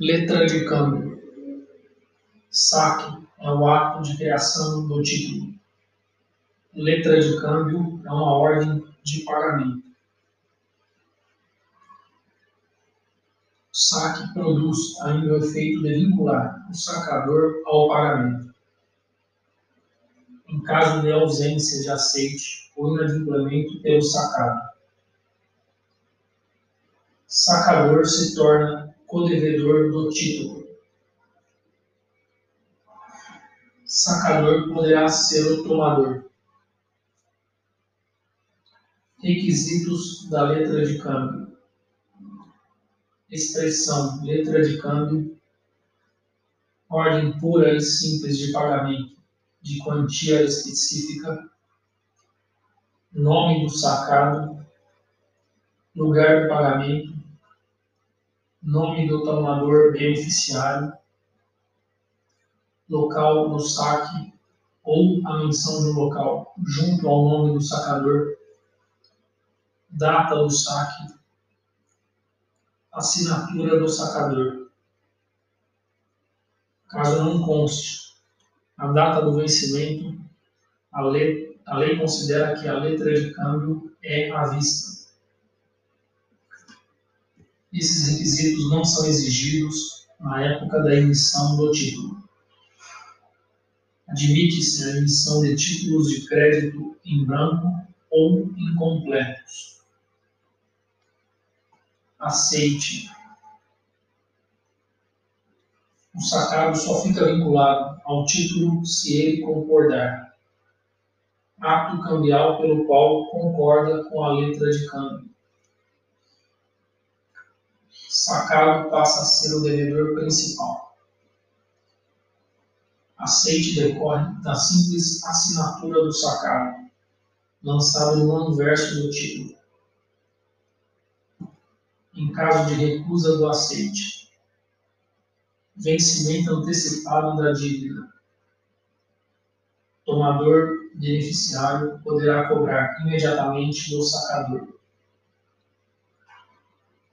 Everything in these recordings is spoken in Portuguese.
Letra de câmbio. Saque é o ato de criação do título. Letra de câmbio é uma ordem de pagamento. Saque produz ainda o efeito de vincular o sacador ao pagamento. Em caso de ausência de aceite ou inadimplemento pelo sacado, sacador se torna codevedor do título. Sacador poderá ser o tomador. Requisitos da letra de câmbio. Expressão letra de câmbio. Ordem pura e simples de pagamento de quantia específica. Nome do sacado. Lugar do pagamento nome do tomador beneficiário, local do saque ou a menção do local junto ao nome do sacador, data do saque, assinatura do sacador. Caso não conste a data do vencimento, a lei, a lei considera que a letra de câmbio é à vista. Esses requisitos não são exigidos na época da emissão do título. Admite-se a emissão de títulos de crédito em branco ou incompletos. Aceite. O sacado só fica vinculado ao título se ele concordar. Ato cambial pelo qual concorda com a letra de câmbio sacado passa a ser o devedor principal. Aceite decorre da simples assinatura do sacado, lançado no anverso do título. Em caso de recusa do aceite, vencimento antecipado da dívida. Tomador beneficiário poderá cobrar imediatamente do sacador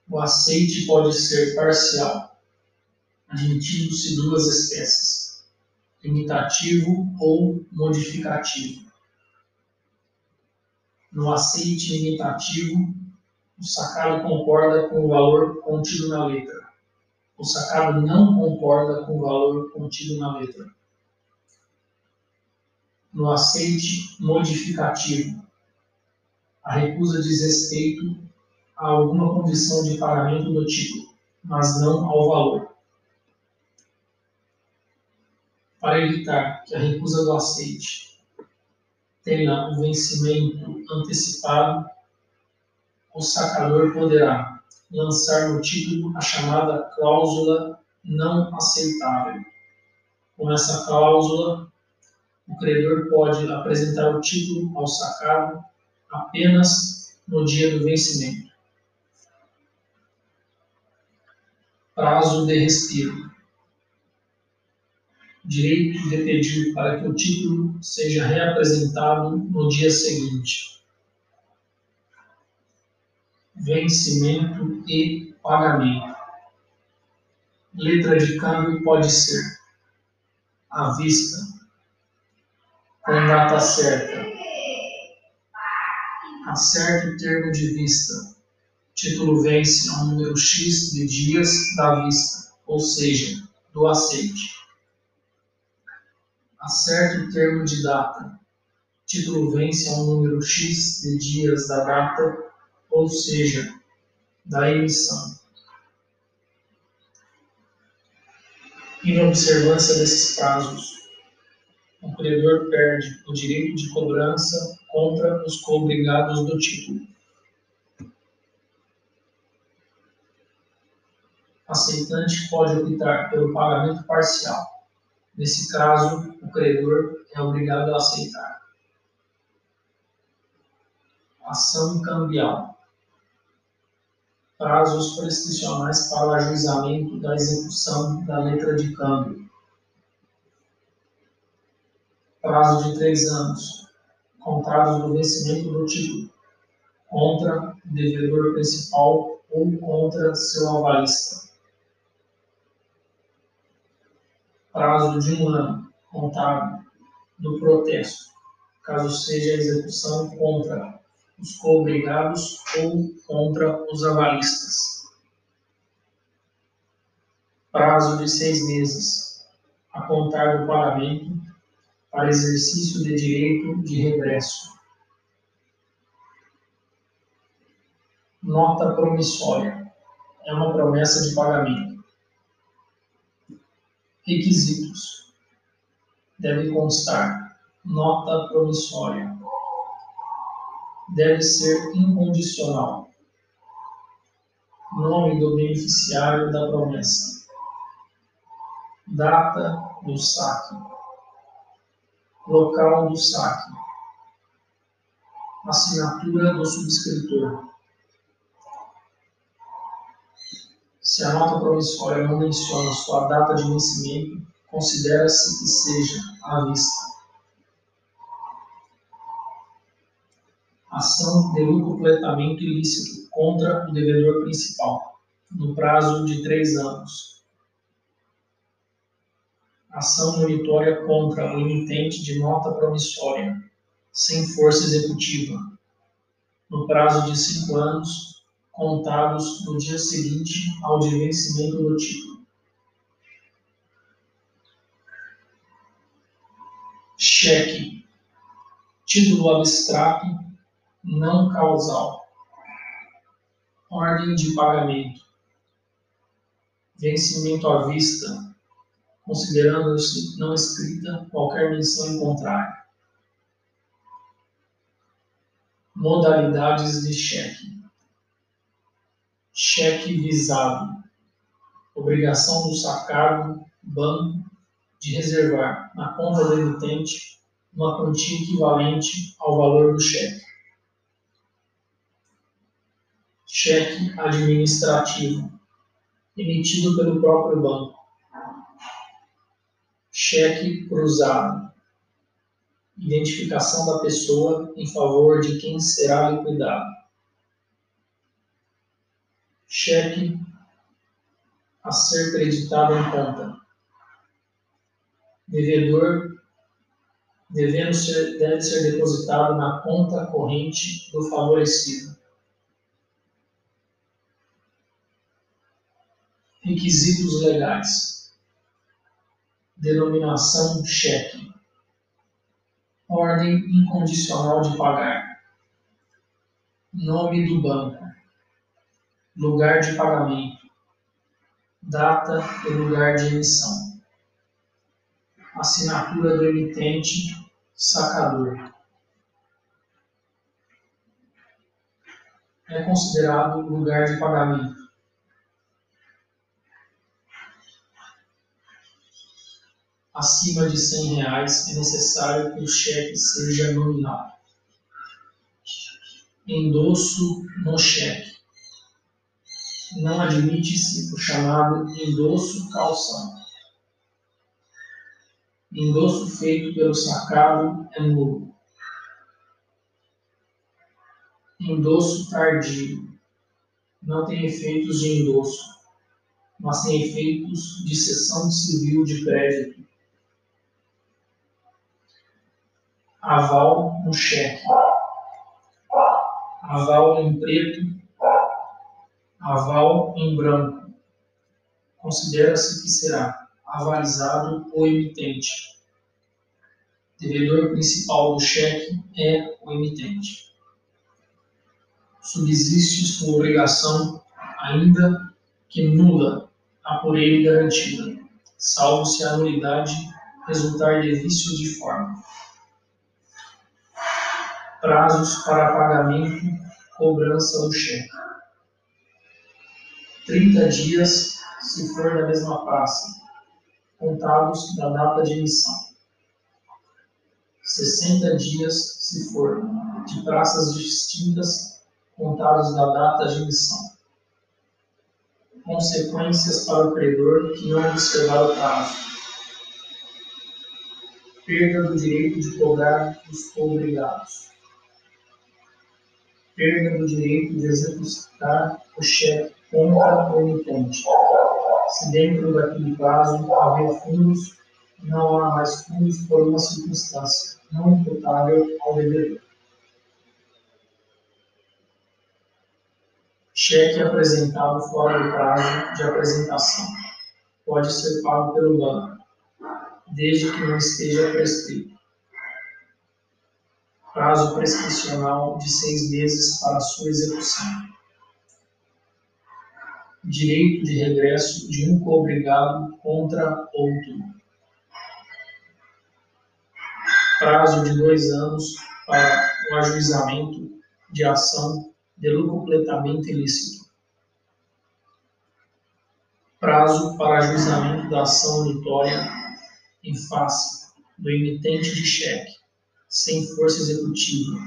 o aceite pode ser parcial, admitindo-se duas espécies, limitativo ou modificativo. No aceite limitativo, o sacado concorda com o valor contido na letra. O sacado não concorda com o valor contido na letra. No aceite modificativo, a recusa diz respeito a alguma condição de pagamento do título, mas não ao valor. Para evitar que a recusa do aceite tenha o vencimento antecipado, o sacador poderá lançar no título a chamada cláusula não aceitável. Com essa cláusula, o credor pode apresentar o título ao sacado apenas no dia do vencimento. Prazo de respiro. Direito de pedir para que o título seja reapresentado no dia seguinte. Vencimento e pagamento. Letra de câmbio pode ser à vista, com data certa. Acerte o termo de vista título vence a um número X de dias da vista, ou seja, do aceite. Acerte o termo de data. Título vence a um número X de dias da data, ou seja, da emissão. Em observância desses prazos, o credor perde o direito de cobrança contra os coobrigados do título. Aceitante pode optar pelo pagamento parcial. Nesse caso, o credor é obrigado a aceitar. Ação cambial. Prazos prescricionais para o ajuizamento da execução da letra de câmbio. Prazo de três anos, contados do vencimento do título, contra o devedor principal ou contra seu avalista prazo de um ano contado do protesto, caso seja a execução contra os coobrigados ou contra os avalistas. Prazo de seis meses, a contar do pagamento para exercício de direito de regresso. Nota promissória. É uma promessa de pagamento. Requisitos. Deve constar nota promissória. Deve ser incondicional. Nome do beneficiário da promessa. Data do saque. Local do saque. Assinatura do subscritor. Se a nota promissória não menciona sua data de vencimento, considera-se que seja à vista. Ação de completamento ilícito contra o devedor principal, no prazo de três anos. Ação monitória contra o emitente de nota promissória, sem força executiva, no prazo de cinco anos contados no dia seguinte ao de vencimento do título. Cheque. Título abstrato não causal. Ordem de pagamento. Vencimento à vista, considerando-se não escrita qualquer menção em contrário. Modalidades de cheque cheque visado, obrigação do sacado banco de reservar na conta do emitente uma quantia equivalente ao valor do cheque. Cheque administrativo, emitido pelo próprio banco. Cheque cruzado, identificação da pessoa em favor de quem será liquidado cheque a ser creditado em conta. Devedor devendo ser, deve ser depositado na conta corrente do favorecido. Requisitos legais: denominação cheque, ordem incondicional de pagar, nome do banco lugar de pagamento, data e lugar de emissão, assinatura do emitente, sacador. É considerado lugar de pagamento. Acima de R$ reais é necessário que o cheque seja nominal. Endosso no cheque não admite-se o chamado endosso calção. Endosso feito pelo sacado é nulo. Endosso tardio. Não tem efeitos de endosso, mas tem efeitos de cessão civil de crédito. Aval no cheque. Aval em preto aval em branco. Considera-se que será avalizado o emitente. Devedor principal do cheque é o emitente. Subsiste sua obrigação, ainda que nula, a por ele garantida, salvo se a nulidade resultar de vício de forma. Prazos para pagamento, cobrança do cheque. 30 dias, se for da mesma praça, contados da data de emissão. 60 dias, se for de praças distintas, contados da data de emissão. Consequências para o credor que não observar o prazo. Perda do direito de cobrar os obrigados. Perda do direito de executar o cheque contra o emitente. Se dentro daquele prazo haver fundos não há mais fundos por uma circunstância não imputável ao devedor. Cheque apresentado fora do prazo de apresentação pode ser pago pelo banco, desde que não esteja prescrito. Prazo prescricional de seis meses para sua execução. Direito de regresso de um coobrigado contra outro prazo de dois anos para o ajuizamento de ação de completamente ilícito. Prazo para ajuizamento da ação unitória em face do emitente de cheque, sem força executiva,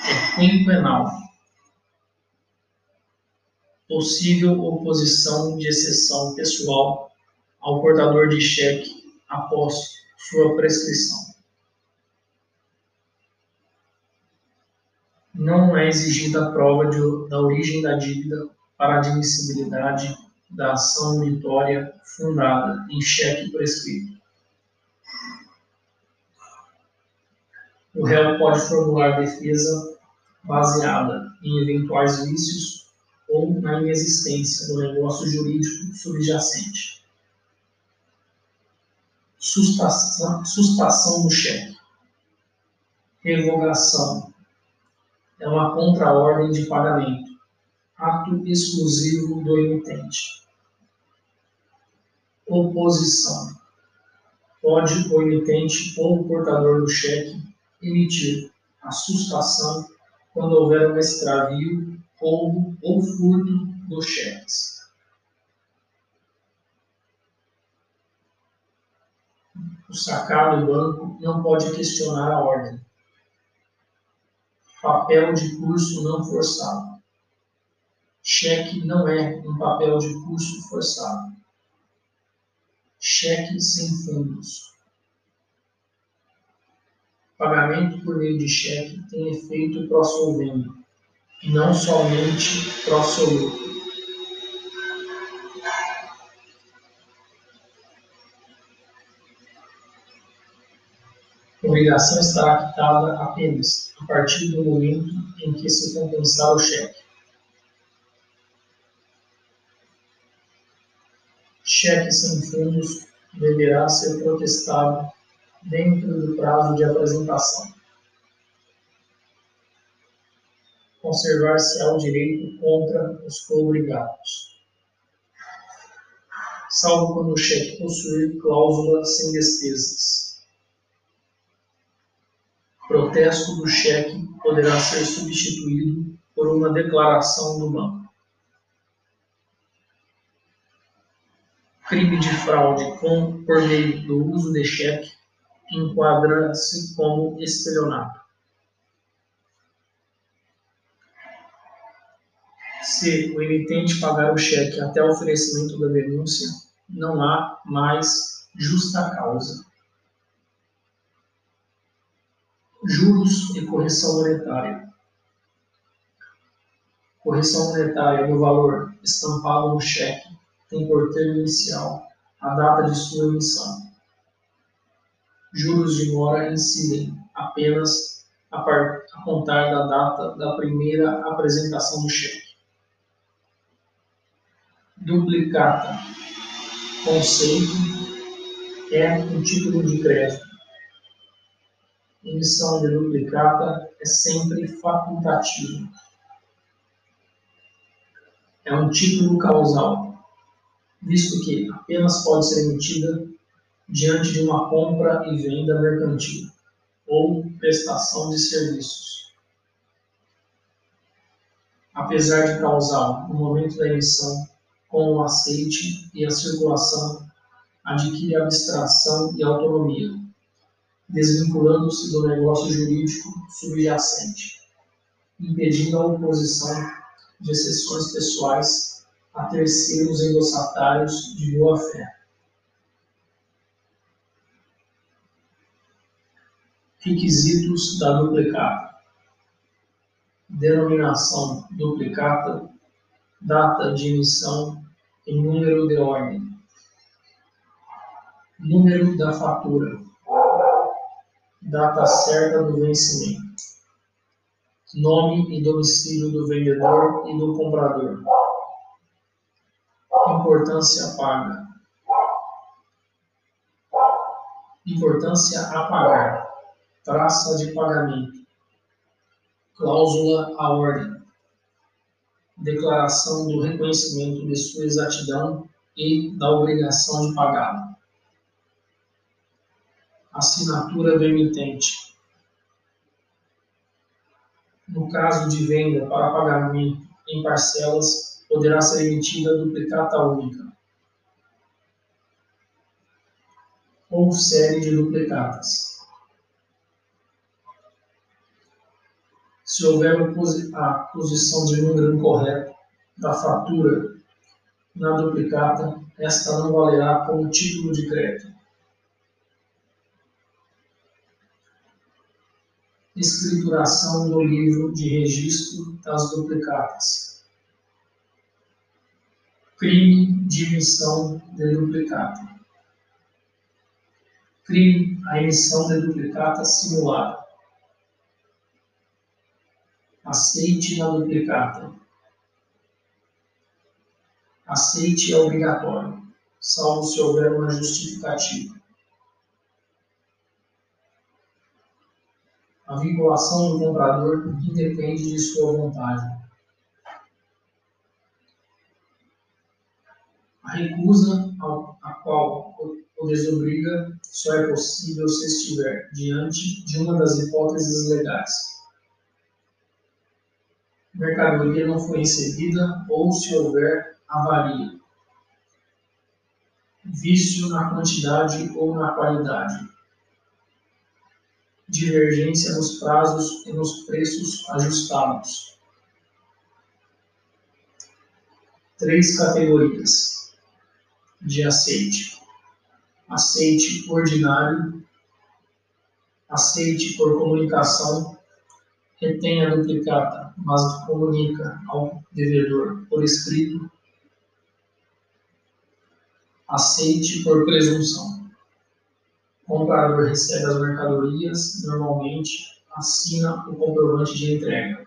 é quinquenal. Possível oposição de exceção pessoal ao portador de cheque após sua prescrição. não é exigida a prova de, da origem da dívida para admissibilidade da ação unitória fundada em cheque prescrito. O réu pode formular defesa baseada em eventuais vícios ou na inexistência do negócio jurídico subjacente. Sustação, sustação do cheque. Revogação é uma contraordem de pagamento, ato exclusivo do emitente. Oposição. Pode o emitente ou o portador do cheque emitir a sustação quando houver um extravio, roubo ou furto dos cheques. O sacado do banco não pode questionar a ordem papel de curso não forçado. Cheque não é um papel de curso forçado. Cheque sem fundos. Pagamento por meio de cheque tem efeito pró-solvendo, não somente pró-soluto. A obrigação estará quitada apenas a partir do momento em que se compensar o cheque. Cheque sem fundos deverá ser protestado dentro do prazo de apresentação. Conservar-se-á o direito contra os coobrigados, salvo quando o cheque possuir cláusula sem despesas protesto do cheque poderá ser substituído por uma declaração do banco. Crime de fraude com, por meio do uso de cheque enquadra-se como estelionato. Se o emitente pagar o cheque até o oferecimento da denúncia, não há mais justa causa. juros e correção monetária. Correção monetária do valor estampado no cheque tem por termo inicial a data de sua emissão. Juros de mora incidem apenas a, par, a contar da data da primeira apresentação do cheque. Duplicata. Conceito é um título de crédito emissão de duplicata é sempre facultativa. É um título causal, visto que apenas pode ser emitida diante de uma compra e venda mercantil ou prestação de serviços. Apesar de causal no momento da emissão, com o aceite e a circulação, adquire abstração e autonomia desvinculando-se do negócio jurídico subjacente, impedindo a oposição de exceções pessoais a terceiros endossatários de boa-fé. Requisitos da duplicata: denominação duplicata, data de emissão e número de ordem. Número da fatura, data certa do vencimento, nome e domicílio do vendedor e do comprador, importância paga, importância a pagar, traça de pagamento, cláusula a ordem, declaração do reconhecimento de sua exatidão e da obrigação de pagá-la. Assinatura do emitente. No caso de venda para pagamento em parcelas, poderá ser emitida duplicata única ou série de duplicatas. Se houver a posição de número incorreto da fatura na duplicata, esta não valerá como título de crédito. Escrituração do livro de registro das duplicatas. Crime de emissão de duplicata. Crime a emissão de duplicata simulada Aceite na duplicata. Aceite é obrigatório, salvo se houver uma justificativa. A vinculação do comprador independe de sua vontade. A recusa a qual o desobriga só é possível se estiver diante de uma das hipóteses legais mercadoria não foi recebida ou se houver avaria, vício na quantidade ou na qualidade, divergência nos prazos e nos preços ajustados. Três categorias de aceite: aceite ordinário, aceite por comunicação retém a duplicata, mas comunica ao devedor por escrito, aceite por presunção. O comprador recebe as mercadorias, normalmente assina o comprovante de entrega.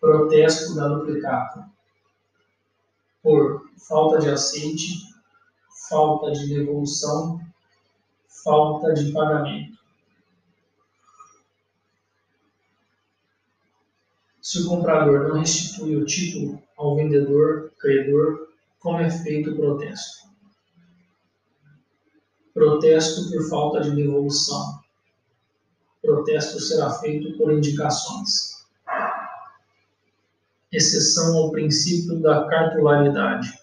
Protesto da duplicata. Por falta de aceite, falta de devolução, falta de pagamento. Se o comprador não restitui o título ao vendedor, credor, como é feito o protesto? Protesto por falta de devolução. Protesto será feito por indicações. Exceção ao princípio da cartularidade.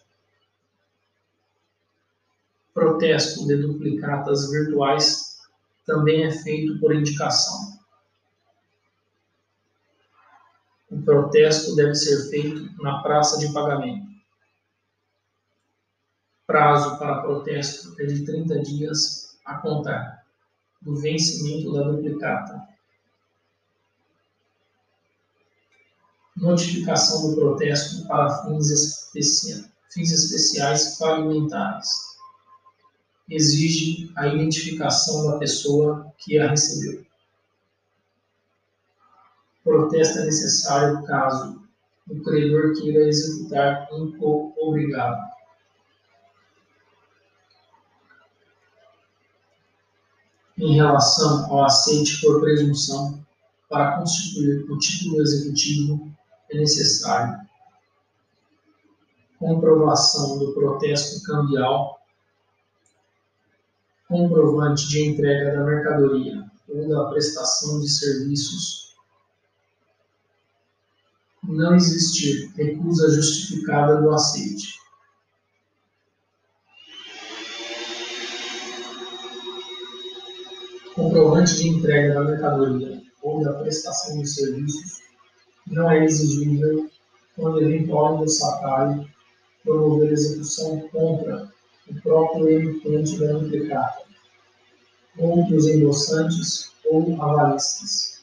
Protesto de duplicatas virtuais também é feito por indicação. O protesto deve ser feito na praça de pagamento. Prazo para protesto é de 30 dias a contar do vencimento da duplicata. Notificação do protesto para fins, especia fins especiais falimentares. Exige a identificação da pessoa que a recebeu protesto é necessário caso o credor queira executar um obrigado. Em relação ao aceite por presunção, para constituir o título executivo é necessário comprovação do protesto cambial, comprovante de entrega da mercadoria ou da prestação de serviços não existir recusa justificada do aceite. Comprovante de entrega da mercadoria ou da prestação de serviços não é exigível quando eventual endossatário promover execução contra o próprio emitente da duplicata, outros endossantes ou avalistas.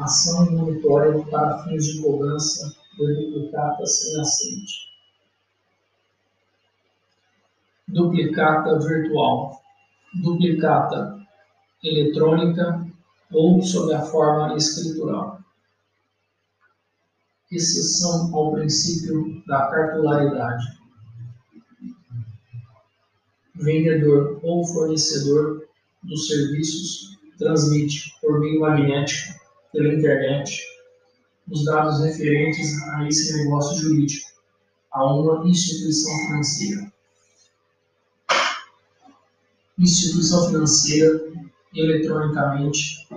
Ação monitória para fins de cobrança duplicata sem aceite. Duplicata virtual. Duplicata eletrônica ou sob a forma escritural. Exceção ao princípio da cartularidade. Vendedor ou fornecedor dos serviços transmite por meio magnético, pela internet, os dados referentes a esse negócio jurídico a uma instituição financeira. Instituição financeira eletronicamente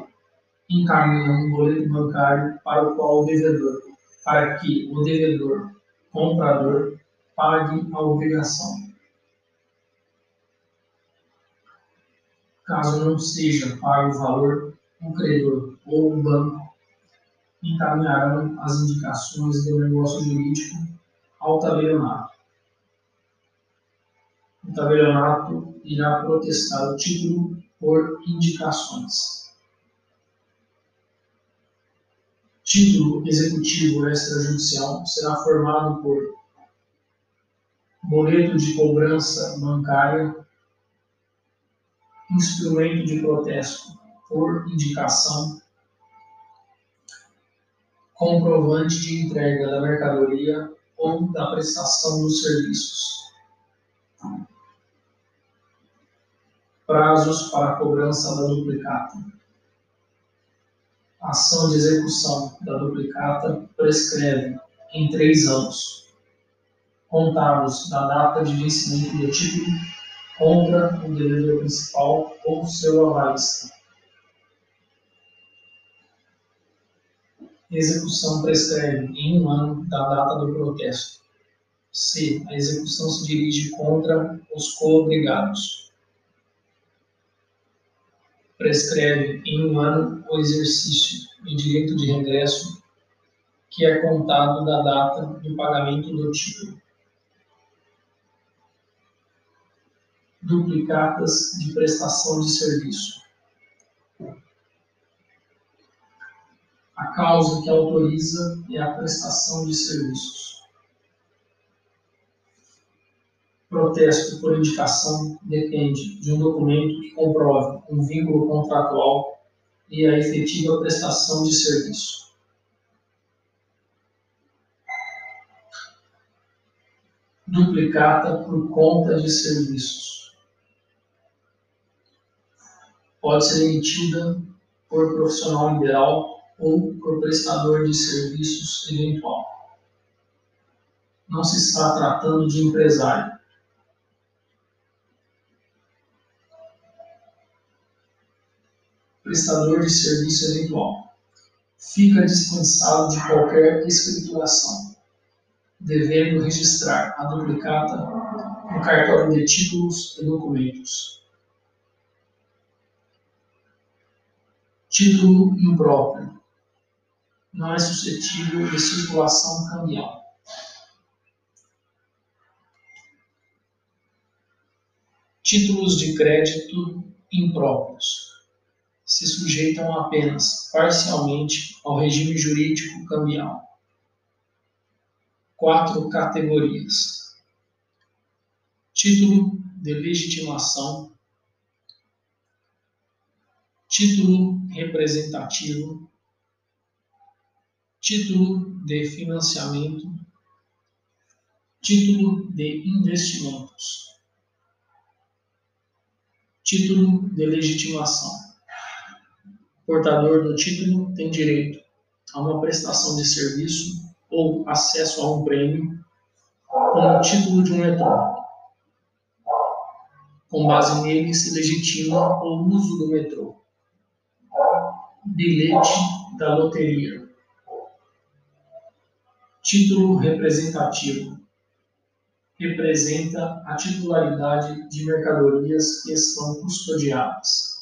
encaminha um boleto bancário para o qual o devedor, para que o devedor, comprador, pague a obrigação. Caso não seja pago o valor, o credor ou o banco encaminharão as indicações do negócio jurídico ao tabelionato. O tabelionato irá protestar o título por indicações. Título executivo extrajudicial será formado por boleto de cobrança bancária, instrumento de protesto por indicação, comprovante de entrega da mercadoria ou da prestação dos serviços. Prazos para cobrança da duplicata. Ação de execução da duplicata prescreve em três anos, contados da data de vencimento do título contra o devedor principal ou seu avalista. Execução prescreve em um ano da data do protesto. C. A execução se dirige contra os coobrigados prescreve em um ano o exercício do direito de regresso, que é contado da data do pagamento do título. Duplicatas de prestação de serviço. A causa que autoriza é a prestação de serviços. protesto por indicação depende de um documento que comprove um vínculo contratual e a efetiva prestação de serviço. Duplicata por conta de serviços. Pode ser emitida por profissional liberal ou por prestador de serviços eventual. Não se está tratando de empresário, prestador de serviço eventual. Fica dispensado de qualquer escrituração, devendo registrar a duplicata no cartório de títulos e documentos. Título impróprio. Não é suscetível de circulação cambial. Títulos de crédito impróprios se sujeitam apenas parcialmente ao regime jurídico cambial. Quatro categorias: título de legitimação, título representativo, título de financiamento, título de investimentos, título de legitimação portador do título tem direito a uma prestação de serviço ou acesso a um prêmio com o título de um metrô. Com base nele, se legitima o uso do metrô. Bilhete da loteria. Título representativo. Representa a titularidade de mercadorias que estão custodiadas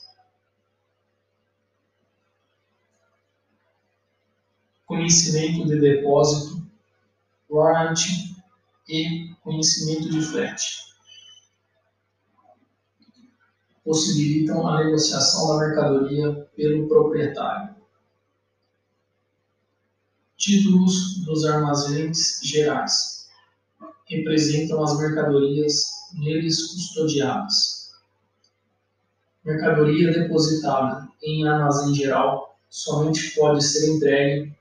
conhecimento de depósito, warranty e conhecimento de frete. Possibilitam a negociação da mercadoria pelo proprietário. Títulos dos armazéns gerais representam as mercadorias neles custodiadas. Mercadoria depositada em armazém geral somente pode ser entregue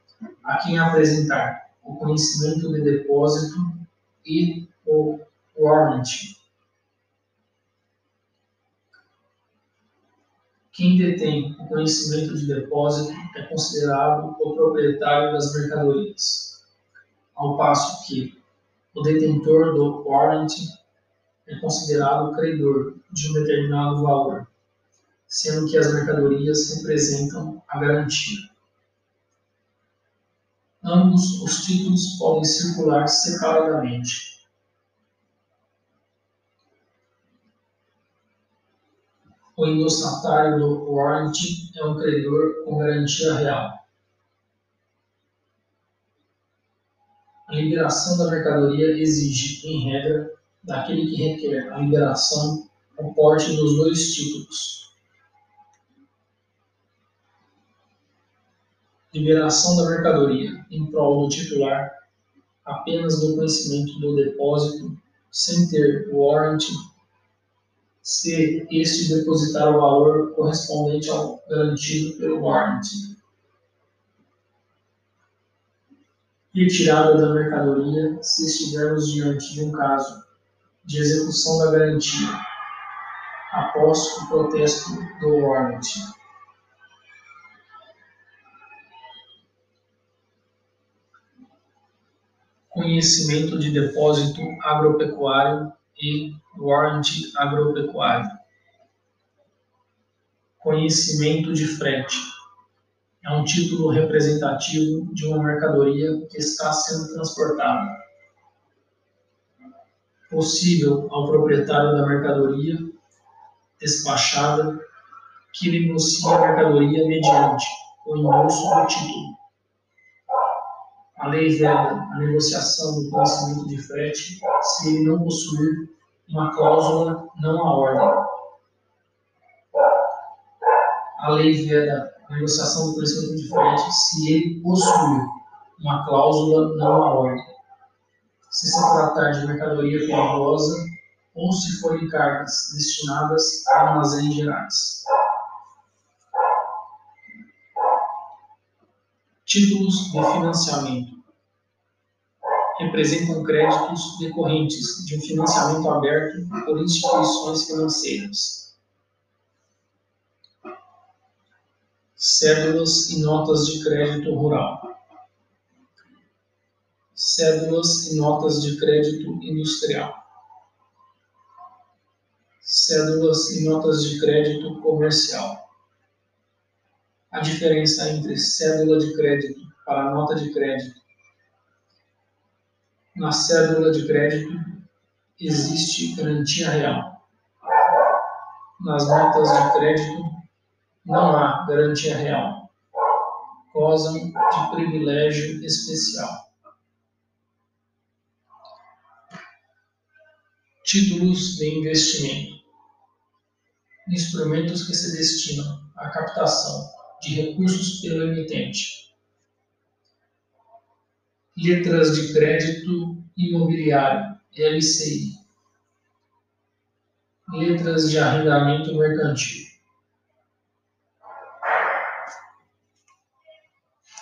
a quem apresentar o conhecimento de depósito e o warrant. Quem detém o conhecimento de depósito é considerado o proprietário das mercadorias, ao passo que o detentor do warrant é considerado o credor de um determinado valor, sendo que as mercadorias representam a garantia. Ambos os títulos podem circular separadamente. O endossatário do warrant é um credor com garantia real. A liberação da mercadoria exige, em regra, daquele que requer a liberação o porte dos dois títulos. Liberação da mercadoria em prol do titular apenas do conhecimento do depósito, sem ter warrant, se este depositar o valor correspondente ao garantido pelo warrant. Retirada da mercadoria se estivermos diante de um caso de execução da garantia, após o protesto do warrant. Conhecimento de depósito agropecuário e warrant agropecuário. Conhecimento de frete. É um título representativo de uma mercadoria que está sendo transportada possível ao proprietário da mercadoria despachada que negocie a mercadoria mediante o endosso do título. A lei veda a negociação do conhecimento de frete se ele não possuir uma cláusula não à ordem. A lei veda a negociação do conhecimento de frete se ele possuir uma cláusula não à ordem se se tratar de mercadoria perigosa ou se forem cargas destinadas a armazéns gerais. Títulos de financiamento representam créditos decorrentes de um financiamento aberto por instituições financeiras. Cédulas e notas de crédito rural cédulas e notas de crédito industrial, cédulas e notas de crédito comercial. A diferença entre cédula de crédito para nota de crédito. Na cédula de crédito existe garantia real. Nas notas de crédito não há garantia real. Gozam de privilégio especial. títulos de investimento, instrumentos que se destinam à captação de recursos pelo emitente, letras de crédito imobiliário, LCI, letras de arrendamento mercantil,